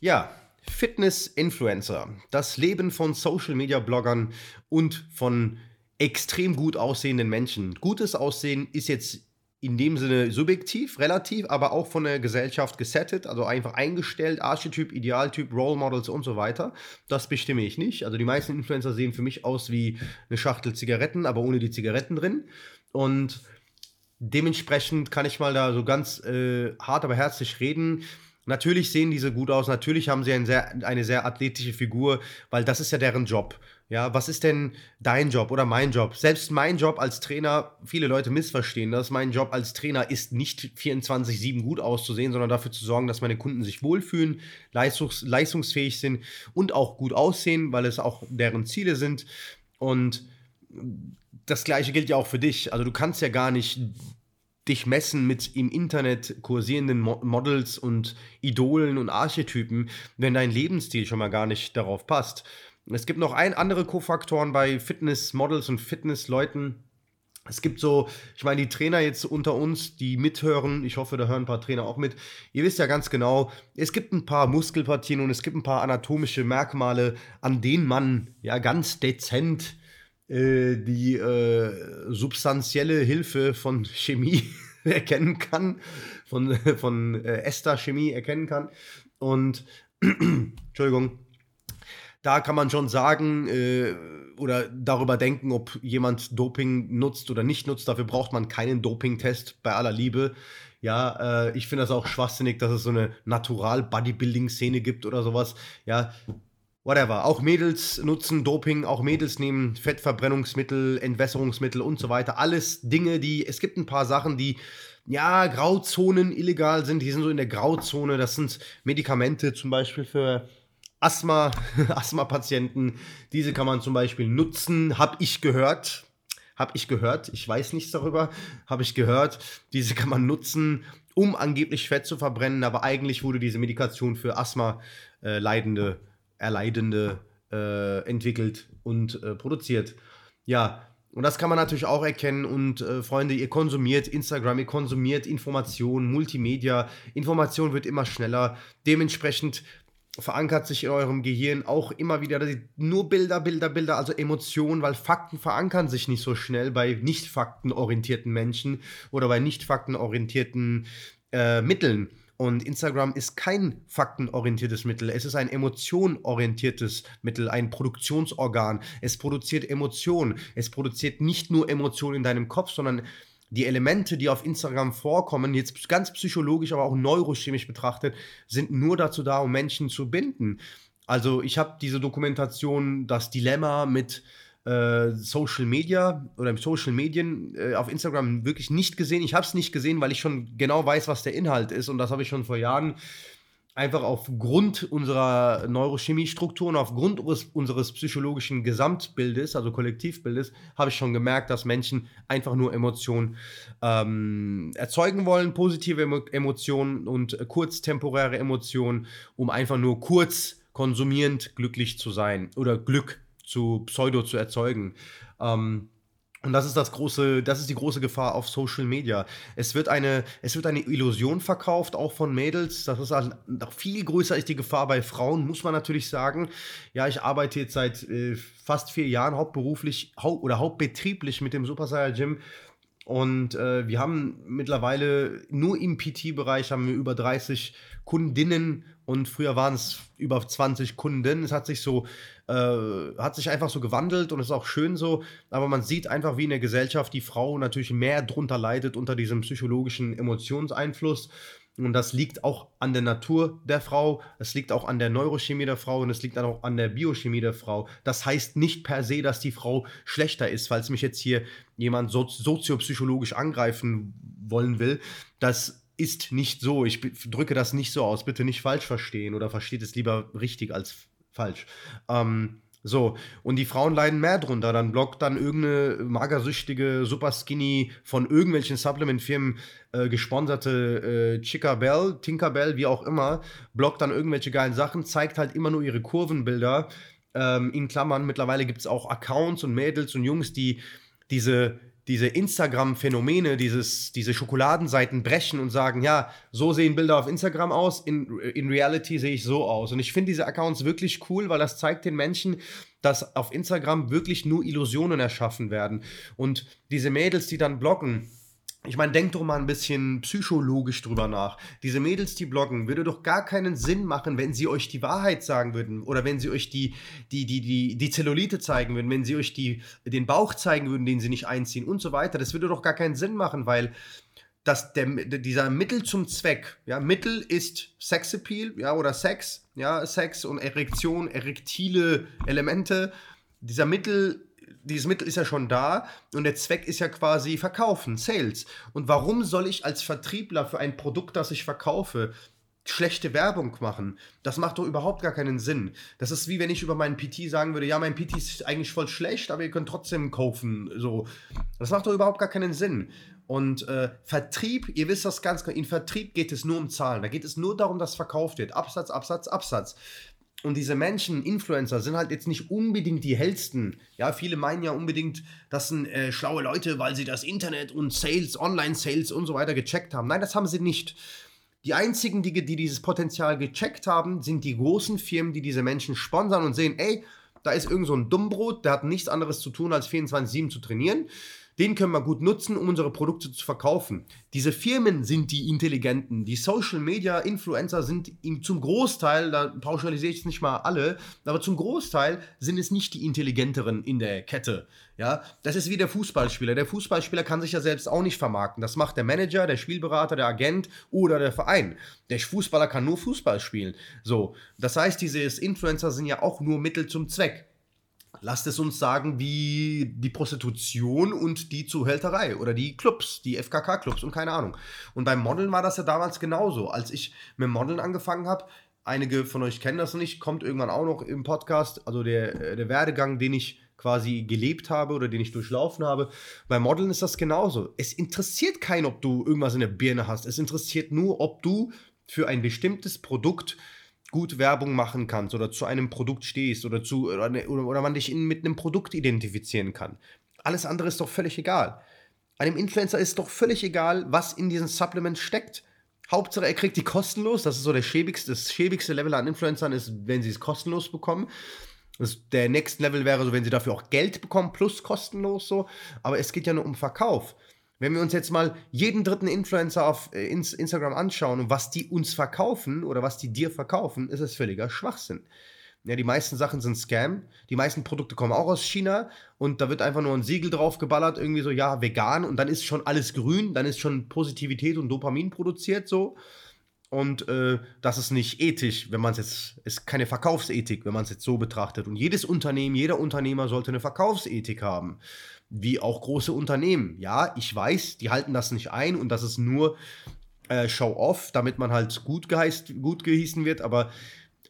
Ja, Fitness-Influencer. Das Leben von Social-Media-Bloggern und von extrem gut aussehenden Menschen. Gutes Aussehen ist jetzt in dem Sinne subjektiv, relativ, aber auch von der Gesellschaft gesettet, also einfach eingestellt, Archetyp, Idealtyp, Role Models und so weiter. Das bestimme ich nicht. Also die meisten Influencer sehen für mich aus wie eine Schachtel Zigaretten, aber ohne die Zigaretten drin. Und dementsprechend kann ich mal da so ganz äh, hart, aber herzlich reden. Natürlich sehen diese gut aus, natürlich haben sie ein sehr, eine sehr athletische Figur, weil das ist ja deren Job. Ja, was ist denn dein Job oder mein Job? Selbst mein Job als Trainer, viele Leute missverstehen das, mein Job als Trainer ist nicht 24-7 gut auszusehen, sondern dafür zu sorgen, dass meine Kunden sich wohlfühlen, leistungs leistungsfähig sind und auch gut aussehen, weil es auch deren Ziele sind. Und das gleiche gilt ja auch für dich. Also du kannst ja gar nicht dich messen mit im Internet kursierenden Mo Models und Idolen und Archetypen, wenn dein Lebensstil schon mal gar nicht darauf passt. Es gibt noch ein andere Kofaktoren bei Fitnessmodels und Fitnessleuten. Es gibt so, ich meine, die Trainer jetzt unter uns, die mithören, ich hoffe, da hören ein paar Trainer auch mit. Ihr wisst ja ganz genau, es gibt ein paar Muskelpartien und es gibt ein paar anatomische Merkmale, an denen man ja ganz dezent äh, die äh, substanzielle Hilfe von Chemie erkennen kann, von, von äh, Ester-Chemie erkennen kann. Und, Entschuldigung, da kann man schon sagen äh, oder darüber denken, ob jemand Doping nutzt oder nicht nutzt. Dafür braucht man keinen Doping-Test bei aller Liebe. Ja, äh, ich finde das auch schwachsinnig, dass es so eine Natural-Bodybuilding-Szene gibt oder sowas. Ja, whatever. Auch Mädels nutzen Doping, auch Mädels nehmen Fettverbrennungsmittel, Entwässerungsmittel und so weiter. Alles Dinge, die, es gibt ein paar Sachen, die, ja, Grauzonen illegal sind. Die sind so in der Grauzone. Das sind Medikamente zum Beispiel für Asthma, Asthma-Patienten. Diese kann man zum Beispiel nutzen, habe ich gehört. Habe ich gehört, ich weiß nichts darüber, habe ich gehört. Diese kann man nutzen, um angeblich Fett zu verbrennen, aber eigentlich wurde diese Medikation für Asthma-Leidende äh, Erleidende äh, entwickelt und äh, produziert. Ja, und das kann man natürlich auch erkennen. Und äh, Freunde, ihr konsumiert Instagram, ihr konsumiert Informationen, Multimedia. Information wird immer schneller. Dementsprechend verankert sich in eurem Gehirn auch immer wieder nur Bilder, Bilder, Bilder, also Emotionen, weil Fakten verankern sich nicht so schnell bei nicht faktenorientierten Menschen oder bei nicht faktenorientierten äh, Mitteln. Und Instagram ist kein faktenorientiertes Mittel. Es ist ein emotionorientiertes Mittel, ein Produktionsorgan. Es produziert Emotionen. Es produziert nicht nur Emotionen in deinem Kopf, sondern die Elemente, die auf Instagram vorkommen, jetzt ganz psychologisch, aber auch neurochemisch betrachtet, sind nur dazu da, um Menschen zu binden. Also ich habe diese Dokumentation, das Dilemma mit äh, Social Media oder im Social Medien äh, auf Instagram wirklich nicht gesehen. Ich habe es nicht gesehen, weil ich schon genau weiß, was der Inhalt ist und das habe ich schon vor Jahren einfach aufgrund unserer Neurochemiestrukturen, aufgrund unseres, unseres psychologischen Gesamtbildes, also Kollektivbildes, habe ich schon gemerkt, dass Menschen einfach nur Emotionen ähm, erzeugen wollen, positive Emo Emotionen und äh, kurztemporäre Emotionen, um einfach nur kurz konsumierend glücklich zu sein oder Glück zu Pseudo zu erzeugen. Ähm, und das ist das große, das ist die große Gefahr auf Social Media. Es wird eine, es wird eine Illusion verkauft, auch von Mädels. Das ist also noch viel größer ist die Gefahr bei Frauen, muss man natürlich sagen. Ja, ich arbeite jetzt seit äh, fast vier Jahren hauptberuflich hau oder hauptbetrieblich mit dem Super Saiyan Gym. Und äh, wir haben mittlerweile nur im PT-Bereich haben wir über 30 Kundinnen und früher waren es über 20 Kunden. Es hat sich so, äh, hat sich einfach so gewandelt und ist auch schön so. Aber man sieht einfach, wie in der Gesellschaft die Frau natürlich mehr drunter leidet unter diesem psychologischen Emotionseinfluss. Und das liegt auch an der Natur der Frau, es liegt auch an der Neurochemie der Frau und es liegt auch an der Biochemie der Frau. Das heißt nicht per se, dass die Frau schlechter ist, falls mich jetzt hier jemand so soziopsychologisch angreifen wollen will. Das ist nicht so. Ich drücke das nicht so aus. Bitte nicht falsch verstehen oder versteht es lieber richtig als falsch. Ähm, so, und die Frauen leiden mehr drunter. Dann blockt dann irgendeine magersüchtige, super skinny, von irgendwelchen Supplement-Firmen äh, gesponserte äh, Chica Bell, Tinkerbell, wie auch immer, blockt dann irgendwelche geilen Sachen, zeigt halt immer nur ihre Kurvenbilder. Ähm, in Klammern, mittlerweile gibt es auch Accounts und Mädels und Jungs, die diese diese Instagram-Phänomene, diese Schokoladenseiten brechen und sagen, ja, so sehen Bilder auf Instagram aus, in, in Reality sehe ich so aus. Und ich finde diese Accounts wirklich cool, weil das zeigt den Menschen, dass auf Instagram wirklich nur Illusionen erschaffen werden. Und diese Mädels, die dann blocken, ich meine, denkt doch mal ein bisschen psychologisch drüber nach. Diese Mädels, die bloggen, würde doch gar keinen Sinn machen, wenn sie euch die Wahrheit sagen würden oder wenn sie euch die, die, die, die, die Zellulite zeigen würden, wenn sie euch die, den Bauch zeigen würden, den sie nicht einziehen und so weiter. Das würde doch gar keinen Sinn machen, weil dass der, dieser Mittel zum Zweck, ja, Mittel ist Sexappeal, ja, oder Sex, ja, Sex und Erektion, erektile Elemente. Dieser Mittel dieses Mittel ist ja schon da und der Zweck ist ja quasi verkaufen, Sales. Und warum soll ich als Vertriebler für ein Produkt, das ich verkaufe, schlechte Werbung machen. Das macht doch überhaupt gar keinen Sinn. Das ist wie wenn ich über meinen PT sagen würde, ja, mein PT ist eigentlich voll schlecht, aber ihr könnt trotzdem kaufen. So. Das macht doch überhaupt gar keinen Sinn. Und äh, Vertrieb, ihr wisst das ganz genau, in Vertrieb geht es nur um Zahlen. Da geht es nur darum, dass verkauft wird. Absatz, Absatz, Absatz. Und diese Menschen, Influencer, sind halt jetzt nicht unbedingt die hellsten. Ja, viele meinen ja unbedingt, das sind äh, schlaue Leute, weil sie das Internet und Sales, Online-Sales und so weiter gecheckt haben. Nein, das haben sie nicht. Die einzigen, die, die dieses Potenzial gecheckt haben, sind die großen Firmen, die diese Menschen sponsern und sehen, ey, da ist irgend so ein Dummbrot, der hat nichts anderes zu tun, als 24-7 zu trainieren. Den können wir gut nutzen, um unsere Produkte zu verkaufen. Diese Firmen sind die Intelligenten. Die Social Media Influencer sind zum Großteil, da pauschalisiere ich es nicht mal alle, aber zum Großteil sind es nicht die Intelligenteren in der Kette. Ja, das ist wie der Fußballspieler. Der Fußballspieler kann sich ja selbst auch nicht vermarkten. Das macht der Manager, der Spielberater, der Agent oder der Verein. Der Fußballer kann nur Fußball spielen. So, das heißt, diese Influencer sind ja auch nur Mittel zum Zweck lasst es uns sagen, wie die Prostitution und die Zuhälterei oder die Clubs, die FKK-Clubs und keine Ahnung. Und beim Modeln war das ja damals genauso. Als ich mit Modeln angefangen habe, einige von euch kennen das nicht, kommt irgendwann auch noch im Podcast, also der, der Werdegang, den ich quasi gelebt habe oder den ich durchlaufen habe. Bei Modeln ist das genauso. Es interessiert keinen, ob du irgendwas in der Birne hast. Es interessiert nur, ob du für ein bestimmtes Produkt gut Werbung machen kannst oder zu einem Produkt stehst oder, zu, oder, ne, oder, man dich mit einem Produkt identifizieren kann. Alles andere ist doch völlig egal. Einem Influencer ist doch völlig egal, was in diesen Supplements steckt. Hauptsache, er kriegt die kostenlos. Das ist so der schäbigste, das schäbigste Level an Influencern, ist, wenn sie es kostenlos bekommen. Das, der nächste Level wäre so, wenn sie dafür auch Geld bekommen, plus kostenlos so. Aber es geht ja nur um Verkauf. Wenn wir uns jetzt mal jeden dritten Influencer auf äh, Instagram anschauen und was die uns verkaufen oder was die dir verkaufen, ist es völliger Schwachsinn. Ja, die meisten Sachen sind Scam. Die meisten Produkte kommen auch aus China und da wird einfach nur ein Siegel drauf geballert, irgendwie so, ja, vegan und dann ist schon alles grün, dann ist schon Positivität und Dopamin produziert so. Und äh, das ist nicht ethisch, wenn man es jetzt, ist keine Verkaufsethik, wenn man es jetzt so betrachtet. Und jedes Unternehmen, jeder Unternehmer sollte eine Verkaufsethik haben wie auch große Unternehmen. Ja, ich weiß, die halten das nicht ein und das ist nur äh, Show-off, damit man halt gut, geheißt, gut gehießen wird, aber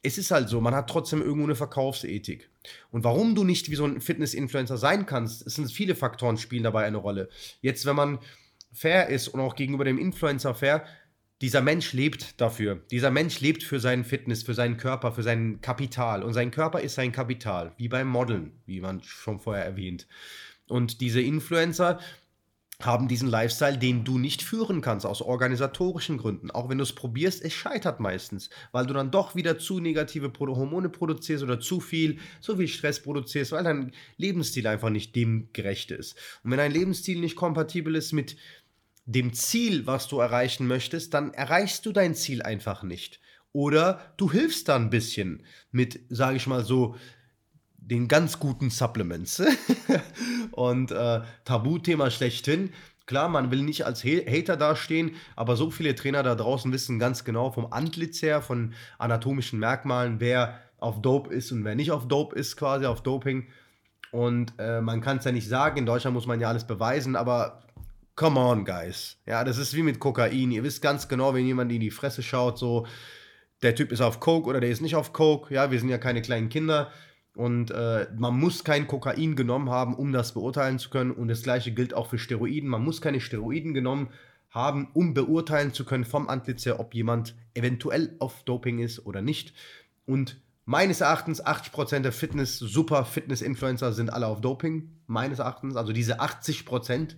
es ist halt so, man hat trotzdem irgendwo eine Verkaufsethik. Und warum du nicht wie so ein Fitness-Influencer sein kannst, es sind viele Faktoren spielen dabei eine Rolle. Jetzt, wenn man fair ist und auch gegenüber dem Influencer fair, dieser Mensch lebt dafür. Dieser Mensch lebt für seinen Fitness, für seinen Körper, für sein Kapital. Und sein Körper ist sein Kapital, wie beim Modeln, wie man schon vorher erwähnt. Und diese Influencer haben diesen Lifestyle, den du nicht führen kannst, aus organisatorischen Gründen. Auch wenn du es probierst, es scheitert meistens, weil du dann doch wieder zu negative Hormone produzierst oder zu viel, zu viel Stress produzierst, weil dein Lebensstil einfach nicht dem gerecht ist. Und wenn dein Lebensstil nicht kompatibel ist mit dem Ziel, was du erreichen möchtest, dann erreichst du dein Ziel einfach nicht. Oder du hilfst da ein bisschen mit, sage ich mal so, den ganz guten Supplements. und äh, Tabuthema schlechthin. Klar, man will nicht als Hater dastehen, aber so viele Trainer da draußen wissen ganz genau vom Antlitz her, von anatomischen Merkmalen, wer auf Dope ist und wer nicht auf Dope ist, quasi auf Doping. Und äh, man kann es ja nicht sagen, in Deutschland muss man ja alles beweisen, aber come on, guys. Ja, das ist wie mit Kokain. Ihr wisst ganz genau, wenn jemand in die Fresse schaut, so, der Typ ist auf Coke oder der ist nicht auf Coke. Ja, wir sind ja keine kleinen Kinder. Und äh, man muss kein Kokain genommen haben, um das beurteilen zu können. Und das gleiche gilt auch für Steroiden. Man muss keine Steroiden genommen haben, um beurteilen zu können vom Antlitz her, ob jemand eventuell auf Doping ist oder nicht. Und meines Erachtens 80% der Fitness, super Fitness-Influencer sind alle auf Doping. Meines Erachtens, also diese 80%.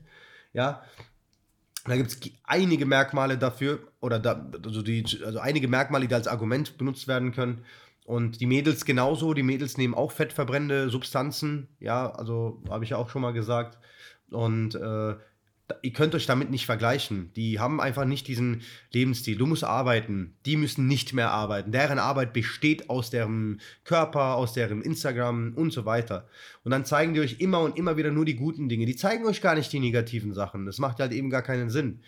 Ja, da gibt es einige Merkmale dafür, oder da, also, die, also einige Merkmale, die als Argument benutzt werden können. Und die Mädels genauso, die Mädels nehmen auch fettverbrennende Substanzen, ja, also habe ich ja auch schon mal gesagt. Und äh, ihr könnt euch damit nicht vergleichen. Die haben einfach nicht diesen Lebensstil. Du musst arbeiten. Die müssen nicht mehr arbeiten. Deren Arbeit besteht aus deren Körper, aus deren Instagram und so weiter. Und dann zeigen die euch immer und immer wieder nur die guten Dinge. Die zeigen euch gar nicht die negativen Sachen. Das macht halt eben gar keinen Sinn.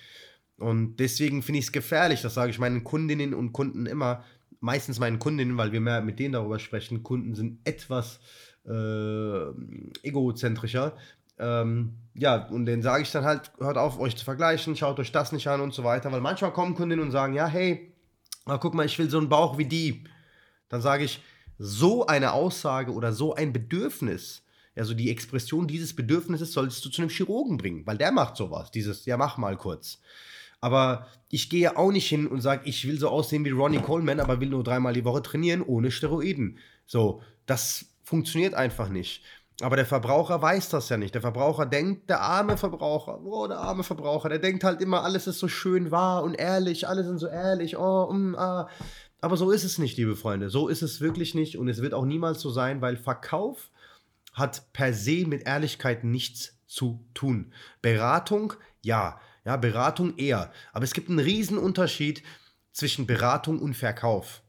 Und deswegen finde ich es gefährlich, das sage ich meinen Kundinnen und Kunden immer, meistens meinen Kundinnen, weil wir mehr mit denen darüber sprechen. Kunden sind etwas äh, egozentrischer. Ähm, ja, und den sage ich dann halt, hört auf, euch zu vergleichen, schaut euch das nicht an und so weiter. Weil manchmal kommen Kundinnen und sagen, ja, hey, guck mal, ich will so einen Bauch wie die. Dann sage ich, so eine Aussage oder so ein Bedürfnis, also die Expression dieses Bedürfnisses solltest du zu einem Chirurgen bringen, weil der macht sowas, dieses, ja, mach mal kurz. Aber ich gehe auch nicht hin und sage, ich will so aussehen wie Ronnie Coleman, aber will nur dreimal die Woche trainieren ohne Steroiden. So, das funktioniert einfach nicht. Aber der Verbraucher weiß das ja nicht. Der Verbraucher denkt, der arme Verbraucher, oh, der arme Verbraucher, der denkt halt immer, alles ist so schön wahr und ehrlich, alle sind so ehrlich, oh, um, ah. Aber so ist es nicht, liebe Freunde. So ist es wirklich nicht und es wird auch niemals so sein, weil Verkauf hat per se mit Ehrlichkeit nichts zu tun. Beratung, ja. Ja, Beratung eher. Aber es gibt einen riesen Unterschied zwischen Beratung und Verkauf.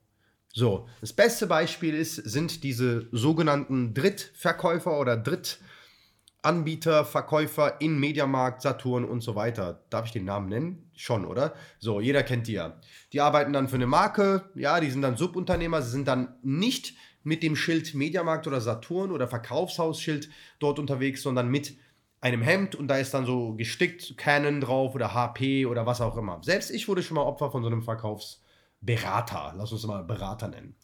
So, das beste Beispiel ist, sind diese sogenannten Drittverkäufer oder Drittanbieter, Verkäufer in Mediamarkt, Saturn und so weiter. Darf ich den Namen nennen? Schon, oder? So, jeder kennt die ja. Die arbeiten dann für eine Marke, ja, die sind dann Subunternehmer, sie sind dann nicht mit dem Schild Mediamarkt oder Saturn oder Verkaufshausschild dort unterwegs, sondern mit einem Hemd und da ist dann so gestickt Canon drauf oder HP oder was auch immer. Selbst ich wurde schon mal Opfer von so einem Verkaufs Berater, lass uns mal Berater nennen.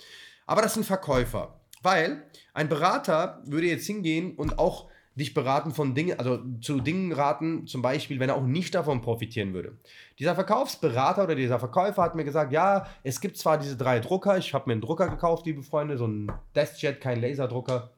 Aber das sind Verkäufer, weil ein Berater würde jetzt hingehen und auch dich beraten von Dingen, also zu Dingen raten, zum Beispiel, wenn er auch nicht davon profitieren würde. Dieser Verkaufsberater oder dieser Verkäufer hat mir gesagt, ja, es gibt zwar diese drei Drucker, ich habe mir einen Drucker gekauft, liebe Freunde, so einen Deskjet, kein Laserdrucker,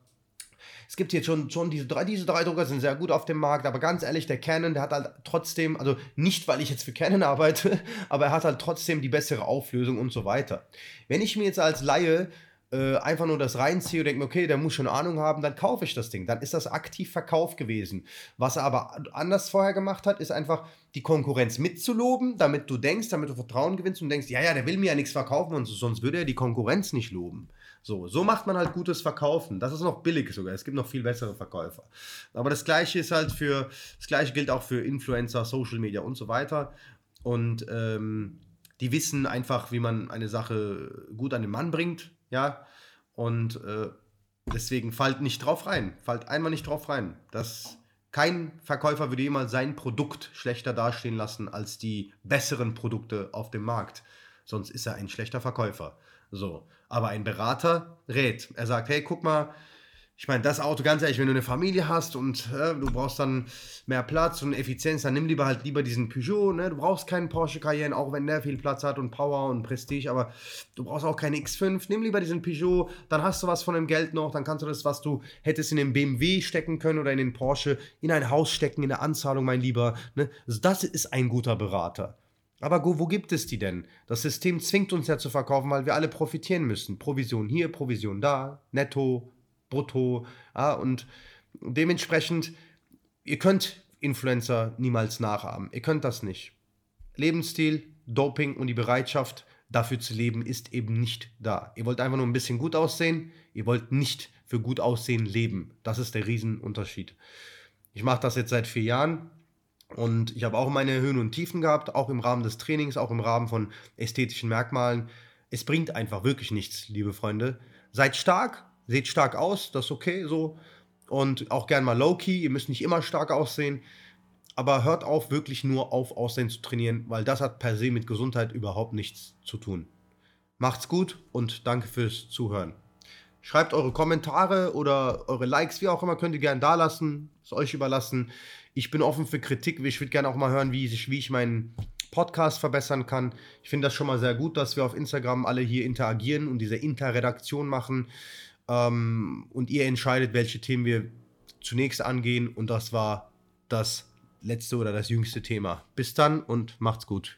es gibt jetzt schon, schon diese drei, diese drei Drucker sind sehr gut auf dem Markt, aber ganz ehrlich, der Canon, der hat halt trotzdem, also nicht, weil ich jetzt für Canon arbeite, aber er hat halt trotzdem die bessere Auflösung und so weiter. Wenn ich mir jetzt als Laie äh, einfach nur das reinziehe und denke mir, okay, der muss schon Ahnung haben, dann kaufe ich das Ding. Dann ist das aktiv Verkauf gewesen. Was er aber anders vorher gemacht hat, ist einfach die Konkurrenz mitzuloben, damit du denkst, damit du Vertrauen gewinnst und denkst, ja, ja, der will mir ja nichts verkaufen und sonst würde er die Konkurrenz nicht loben. So, so macht man halt gutes Verkaufen. Das ist noch billig sogar. Es gibt noch viel bessere Verkäufer. Aber das gleiche ist halt für, das gleiche gilt auch für Influencer, Social Media und so weiter. Und ähm, die wissen einfach, wie man eine Sache gut an den Mann bringt, ja. Und äh, deswegen fallt nicht drauf rein. Fallt einmal nicht drauf rein. Das, kein Verkäufer würde jemals sein Produkt schlechter dastehen lassen als die besseren Produkte auf dem Markt. Sonst ist er ein schlechter Verkäufer. So. Aber ein Berater rät. Er sagt, hey, guck mal, ich meine, das Auto, ganz ehrlich, wenn du eine Familie hast und äh, du brauchst dann mehr Platz und Effizienz, dann nimm lieber halt lieber diesen Peugeot, ne? Du brauchst keinen Porsche Cayenne, auch wenn der viel Platz hat und Power und Prestige, aber du brauchst auch keinen X5. Nimm lieber diesen Peugeot, dann hast du was von dem Geld noch, dann kannst du das, was du hättest in den BMW stecken können oder in den Porsche, in ein Haus stecken, in der Anzahlung, mein Lieber. Ne? Also das ist ein guter Berater. Aber wo, wo gibt es die denn? Das System zwingt uns ja zu verkaufen, weil wir alle profitieren müssen. Provision hier, Provision da, netto, brutto. Ja, und dementsprechend, ihr könnt Influencer niemals nachahmen. Ihr könnt das nicht. Lebensstil, Doping und die Bereitschaft, dafür zu leben, ist eben nicht da. Ihr wollt einfach nur ein bisschen gut aussehen. Ihr wollt nicht für gut aussehen leben. Das ist der Riesenunterschied. Ich mache das jetzt seit vier Jahren und ich habe auch meine Höhen und Tiefen gehabt, auch im Rahmen des Trainings, auch im Rahmen von ästhetischen Merkmalen. Es bringt einfach wirklich nichts, liebe Freunde. Seid stark, seht stark aus, das ist okay so. Und auch gern mal low-key, ihr müsst nicht immer stark aussehen. Aber hört auf, wirklich nur auf Aussehen zu trainieren, weil das hat per se mit Gesundheit überhaupt nichts zu tun. Macht's gut und danke fürs Zuhören. Schreibt eure Kommentare oder eure Likes, wie auch immer, könnt ihr gerne da lassen. Ist euch überlassen. Ich bin offen für Kritik. Ich würde gerne auch mal hören, wie ich, wie ich meinen Podcast verbessern kann. Ich finde das schon mal sehr gut, dass wir auf Instagram alle hier interagieren und diese Interredaktion machen. Ähm, und ihr entscheidet, welche Themen wir zunächst angehen. Und das war das letzte oder das jüngste Thema. Bis dann und macht's gut.